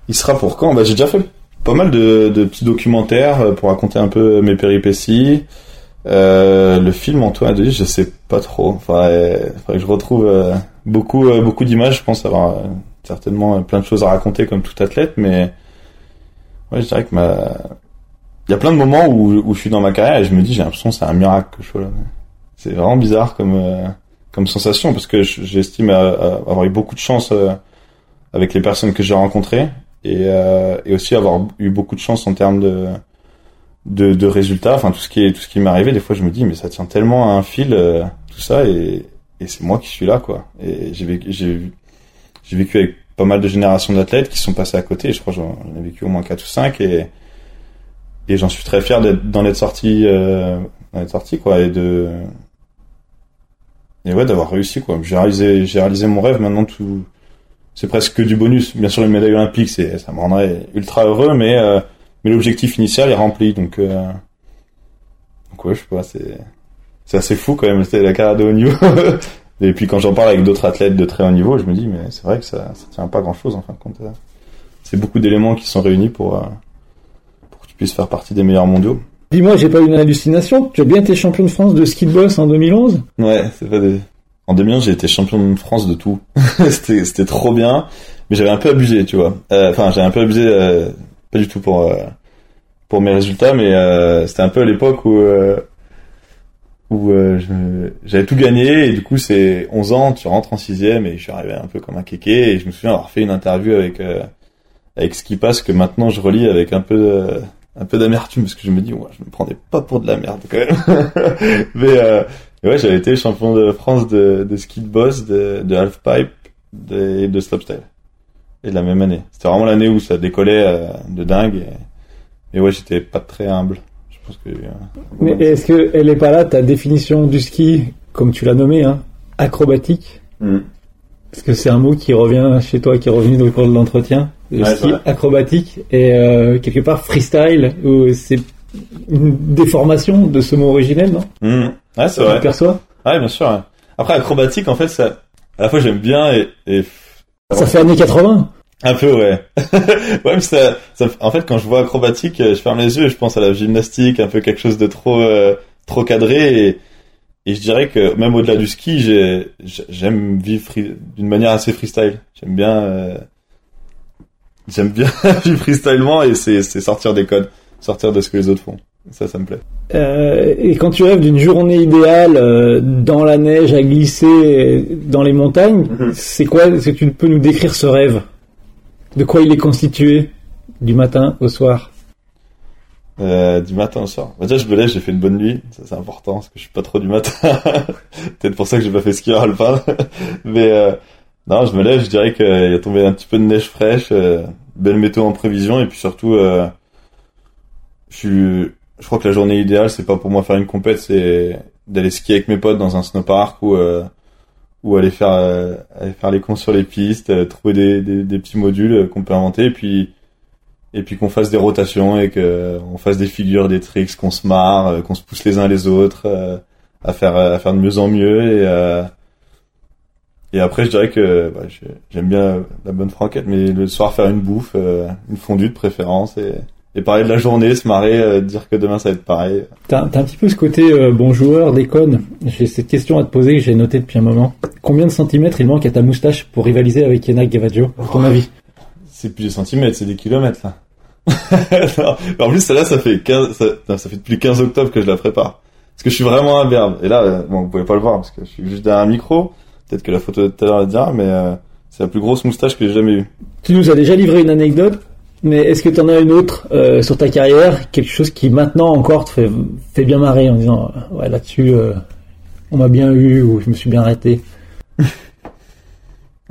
Il sera pour quand? Bah j'ai déjà fait pas mal de, de petits documentaires pour raconter un peu mes péripéties. Euh, le film Antoine Adelis, je sais pas trop. Enfin, faudrait que je retrouve euh, beaucoup euh, beaucoup d'images. Je pense avoir euh, certainement plein de choses à raconter comme tout athlète, mais ouais, je dirais que ma il y a plein de moments où, où je suis dans ma carrière et je me dis j'ai l'impression c'est un miracle que je sois là. C'est vraiment bizarre comme comme sensation parce que je- j'estime avoir eu beaucoup de chance avec les personnes que j'ai rencontrées et, et aussi avoir eu beaucoup de chance en termes de, de, de résultats. Enfin, tout ce qui est tout ce qui m'est arrivé, des fois, je me dis, mais ça tient tellement à un fil, euh, tout ça, et, et c'est moi qui suis là, quoi. Et j'ai vécu, j'ai, vécu avec pas mal de générations d'athlètes qui sont passés à côté. Je crois j'en ai vécu au moins quatre ou cinq, et et j'en suis très fier d'être d'en être sorti, euh, d'en être sorti, quoi, et de et ouais, d'avoir réussi, quoi. J'ai réalisé, j'ai réalisé mon rêve. Maintenant, tout c'est presque que du bonus. Bien sûr, une médaille olympique, c'est, ça me rendrait ultra heureux, mais, euh, mais l'objectif initial est rempli, donc, euh, donc ouais, je sais pas, c'est, c'est assez fou quand même, c'était la carrière de haut niveau. Et puis quand j'en parle avec d'autres athlètes de très haut niveau, je me dis, mais c'est vrai que ça, ça tient pas grand chose en fin de compte. euh. C'est beaucoup d'éléments qui sont réunis pour, euh, pour que tu puisses faire partie des meilleurs mondiaux. Dis-moi, j'ai pas eu une hallucination. Tu as bien été champion de France de ski de boss en 2011 Ouais, c'est pas des... En 2011, j'ai été champion de France de tout. c'était, c'était trop bien, mais j'avais un peu abusé, tu vois. Euh, Enfin, j'avais un peu abusé, euh, pas du tout pour euh, pour mes résultats, mais euh, c'était un peu à l'époque où euh, où j'avais tout gagné et du coup c'est 11 ans, tu rentres en sixième et je suis arrivé un peu comme un kéké et je me souviens avoir fait une interview avec avec ce qui passe que maintenant je relis avec un peu de- un peu d'amertume parce que je me dis ouais, je me prenais pas pour de la merde quand même. mais euh, ouais, j'avais été champion de France de, de ski de boss, de, de halfpipe de, et de slopestyle. Et de la même année. C'était vraiment l'année où ça décollait euh, de dingue. Et, et ouais, j'étais pas très humble. Je pense que. euh, Mais est-ce que elle est pas là ta définition du ski, comme tu l'as nommé, hein, acrobatique. Parce que c'est un mot qui revient chez toi, qui est revenu dans le cours de l'entretien. Le Ouais, ski acrobatique et euh, quelque part freestyle, où c'est une déformation de ce mot originel, non? Mm. Ouais, c'est Tu vrai. le perçois? Ouais, bien sûr. ouais. Après, acrobatique, en fait, ça, à la fois j'aime bien et, et Ça fait années 80. un peu, ouais. ouais, mais ça, ça, en fait, quand je vois acrobatique, euh, je ferme les yeux et je pense à la gymnastique, un peu quelque chose de trop, euh, trop cadré et, Et je dirais que même au-delà du ski, j'ai- j'aime vivre d'une manière assez freestyle. J'aime bien, euh, j'aime bien vivre freestylement et c'est sortir des codes, sortir de ce que les autres font. Ça, ça me plaît. Euh, et quand tu rêves d'une journée idéale euh, dans la neige à glisser dans les montagnes, Mhm. c'est quoi Est-ce que tu peux nous décrire ce rêve? De quoi il est constitué du matin au soir? Euh, du matin au soir. Bah, déjà, je me lève, j'ai fait une bonne nuit. Ça, c'est important parce que je suis pas trop du matin. Peut-être pour ça que j'ai pas fait skieur alpin. Mais euh, non, je me lève, je dirais qu'il y a tombé un petit peu de neige fraîche, euh, belle météo en prévision et puis surtout, euh, je suis, je crois que la journée idéale, c'est pas pour moi faire une compète, c'est d'aller skier avec mes potes dans un snowpark ou euh, ou aller faire euh, aller faire les cons sur les pistes, euh, trouver des, des, des petits modules qu'on peut inventer et puis et puis qu'on fasse des rotations et que euh, on fasse des figures, des tricks, qu'on se marre, euh, qu'on se pousse les uns les autres euh, à faire à faire de mieux en mieux et et après je dirais que bah, j'ai- j'aime bien la bonne franquette mais le soir faire une bouffe, une fondue de préférence et et parler de la journée, se marrer, euh, dire que demain ça va être pareil. T'as t'as un petit peu ce côté euh, bon joueur, déconne. J'ai cette question à te poser que j'ai notée depuis un moment. Combien de centimètres il manque à ta moustache pour rivaliser avec Yannick Gavaggio, à ton avis? C'est plus des centimètres, c'est des kilomètres là. Non, en plus celle-là ça fait 15 ça, non, ça fait depuis le 15 octobre que je la prépare. Parce que je suis vraiment imberbe. Et là, euh, bon, vous pouvez pas le voir parce que je suis juste derrière un micro. Peut-être que la photo de tout à l'heure la dira, mais euh, c'est la plus grosse moustache que j'ai jamais eue. Tu nous as déjà livré une anecdote, mais est-ce que tu en as une autre euh, sur ta carrière, quelque chose qui maintenant encore te fait, fait bien marrer en disant euh, ouais là-dessus euh, on m'a bien eu ou je me suis bien arrêté?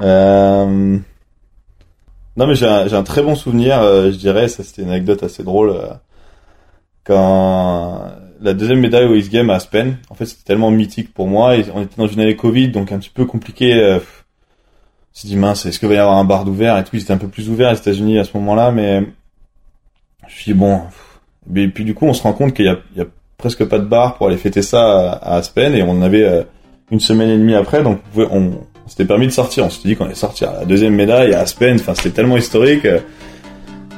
Euh... Non, mais j'ai un, un très bon souvenir, euh, je dirais. Ça, c'était une anecdote assez drôle. euh, quand la deuxième médaille au X Games à Aspen, en fait, c'était tellement mythique pour moi. On était dans une année Covid, donc un petit peu compliqué. S'est dit, mince, est-ce qu'il va y avoir un bar d'ouvert et tout. Ils étaient un peu plus ouverts aux États-Unis à ce moment-là, mais je me suis dit, bon. Et puis, du coup, on se rend compte qu'il y a, il y a presque pas de bar pour aller fêter ça à, Aspen. Et on en avait euh, une semaine et demie après, donc on, on, s'était permis de sortir. On s'était dit qu'on allait sortir. La deuxième médaille à Aspen, enfin c'était tellement historique. euh,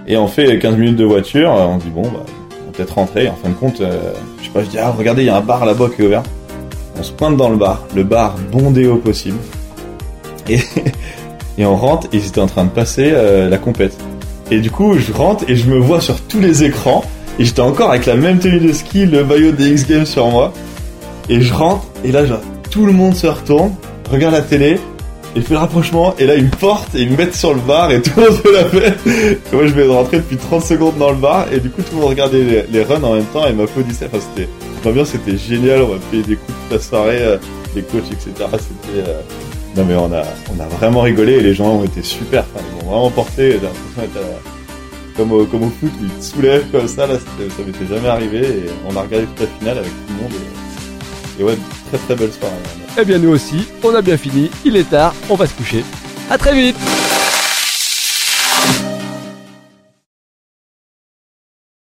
Et on fait 15 minutes de voiture. euh, On dit bon, bah, on va peut-être rentrer. En fin de compte, euh, je sais pas, je dis ah regardez, il y a un bar là-bas qui est ouvert. On se pointe dans le bar, le bar bondé au possible. Et, et on rentre et étaient en train de passer euh, la compète. Et du coup, je rentre et je me vois sur tous les écrans. Et j'étais encore avec la même tenue de ski, le maillot des X Games sur moi. Et je rentre, et là, genre, tout le monde se retourne, regarde la télé, et fait le rapprochement, et là, ils me portent, et ils me mettent sur le bar, et tout le monde fait la fête. Et moi, je vais rentrer depuis 30 secondes dans le bar, et du coup, tout le monde regardait les, runs en même temps, et m'applaudissait. Enfin, c'était, l'ambiance était géniale, on m'a payé des coups toute la soirée, euh, les coachs, etc. C'était, euh, non, mais on a, on a vraiment rigolé, et les gens ont été super, enfin, ils m'ont vraiment porté, j'ai l'impression à- comme au, comme au foot ils te soulèvent comme ça, là, ça m'était jamais arrivé, et on a regardé toute la finale avec tout le monde, et, et ouais, très très belle soirée. Eh bien nous aussi, on a bien fini, il est tard, on va se coucher. À très vite